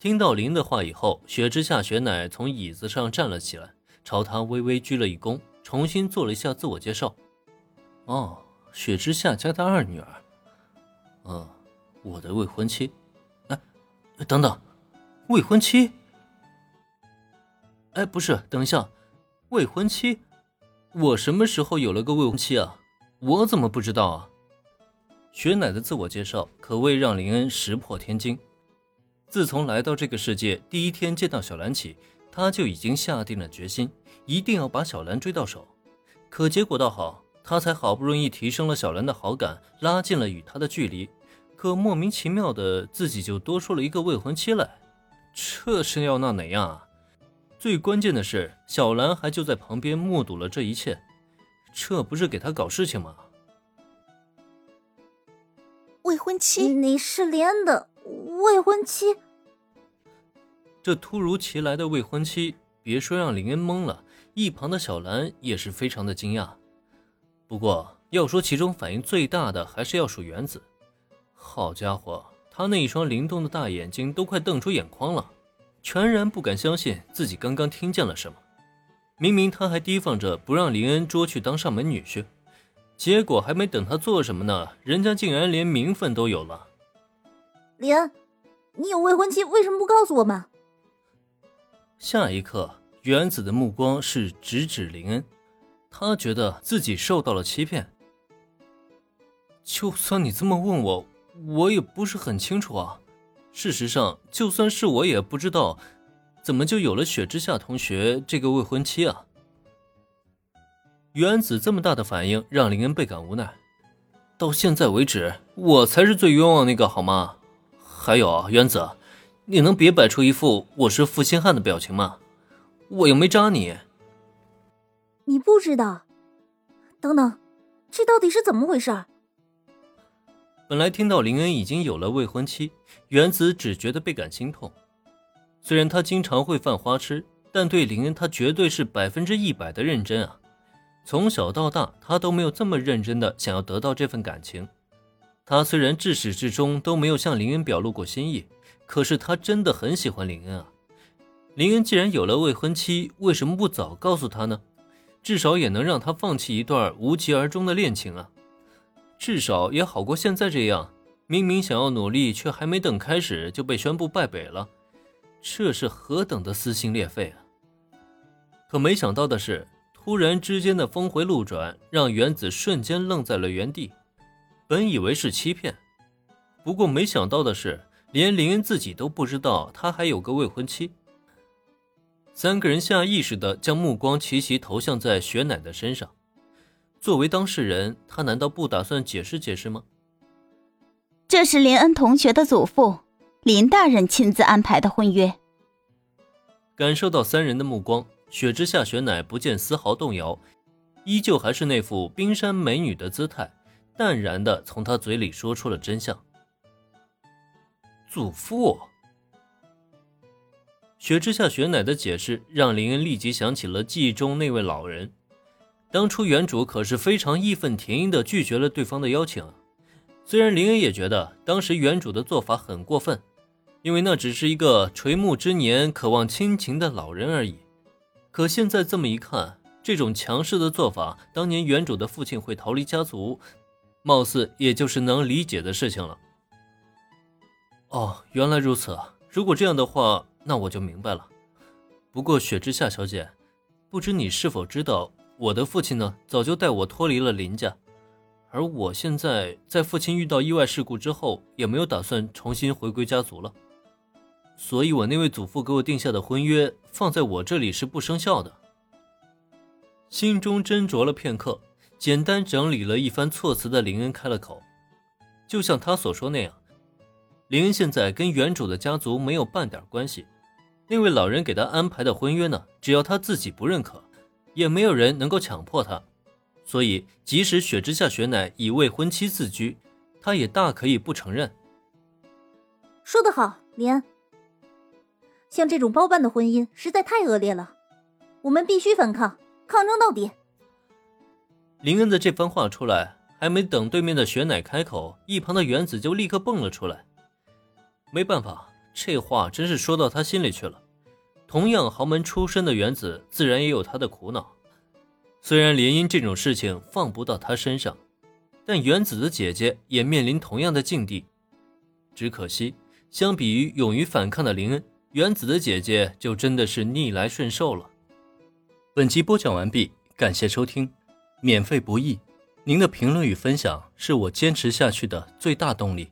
听到林的话以后，雪之下雪乃从椅子上站了起来，朝他微微鞠了一躬，重新做了一下自我介绍。哦，雪之下家的二女儿。嗯，我的未婚妻。哎，等等，未婚妻？哎，不是，等一下，未婚妻？我什么时候有了个未婚妻啊？我怎么不知道啊？雪乃的自我介绍可谓让林恩石破天惊。自从来到这个世界第一天见到小兰起，他就已经下定了决心，一定要把小兰追到手。可结果倒好，他才好不容易提升了小兰的好感，拉近了与她的距离，可莫名其妙的自己就多出了一个未婚妻来，这是要闹哪样啊？最关键的是，小兰还就在旁边目睹了这一切，这不是给他搞事情吗？未婚妻，你是林恩的。未婚妻，这突如其来的未婚妻，别说让林恩懵了，一旁的小兰也是非常的惊讶。不过要说其中反应最大的，还是要数原子。好家伙，他那一双灵动的大眼睛都快瞪出眼眶了，全然不敢相信自己刚刚听见了什么。明明他还提防着不让林恩捉去当上门女婿，结果还没等他做什么呢，人家竟然连名分都有了。林恩，你有未婚妻，为什么不告诉我们？下一刻，原子的目光是直指林恩，他觉得自己受到了欺骗。就算你这么问我，我也不是很清楚啊。事实上，就算是我也不知道，怎么就有了雪之下同学这个未婚妻啊？原子这么大的反应，让林恩倍感无奈。到现在为止，我才是最冤枉那个，好吗？还有原子，你能别摆出一副我是负心汉的表情吗？我又没扎你。你不知道？等等，这到底是怎么回事？本来听到林恩已经有了未婚妻，原子只觉得倍感心痛。虽然他经常会犯花痴，但对林恩他绝对是百分之一百的认真啊！从小到大，他都没有这么认真的想要得到这份感情。他虽然至始至终都没有向林恩表露过心意，可是他真的很喜欢林恩啊。林恩既然有了未婚妻，为什么不早告诉他呢？至少也能让他放弃一段无疾而终的恋情啊。至少也好过现在这样，明明想要努力，却还没等开始就被宣布败北了，这是何等的撕心裂肺啊！可没想到的是，突然之间的峰回路转，让原子瞬间愣在了原地。本以为是欺骗，不过没想到的是，连林恩自己都不知道他还有个未婚妻。三个人下意识的将目光齐齐投向在雪乃的身上。作为当事人，他难道不打算解释解释吗？这是林恩同学的祖父林大人亲自安排的婚约。感受到三人的目光，雪之下雪乃不见丝毫动摇，依旧还是那副冰山美女的姿态。淡然的从他嘴里说出了真相。祖父，雪之下雪乃的解释让林恩立即想起了记忆中那位老人。当初原主可是非常义愤填膺的拒绝了对方的邀请。虽然林恩也觉得当时原主的做法很过分，因为那只是一个垂暮之年渴望亲情的老人而已。可现在这么一看，这种强势的做法，当年原主的父亲会逃离家族。貌似也就是能理解的事情了。哦，原来如此。如果这样的话，那我就明白了。不过雪之下小姐，不知你是否知道，我的父亲呢，早就带我脱离了林家，而我现在在父亲遇到意外事故之后，也没有打算重新回归家族了。所以，我那位祖父给我定下的婚约，放在我这里是不生效的。心中斟酌了片刻。简单整理了一番措辞的林恩开了口，就像他所说那样，林恩现在跟原主的家族没有半点关系。那位老人给他安排的婚约呢，只要他自己不认可，也没有人能够强迫他。所以，即使雪之下雪乃以未婚妻自居，他也大可以不承认。说得好，林恩，像这种包办的婚姻实在太恶劣了，我们必须反抗，抗争到底。林恩的这番话出来，还没等对面的雪乃开口，一旁的原子就立刻蹦了出来。没办法，这话真是说到他心里去了。同样豪门出身的原子，自然也有他的苦恼。虽然联姻这种事情放不到他身上，但原子的姐姐也面临同样的境地。只可惜，相比于勇于反抗的林恩，原子的姐姐就真的是逆来顺受了。本集播讲完毕，感谢收听，免费不易，您的评论与分享是我坚持下去的最大动力。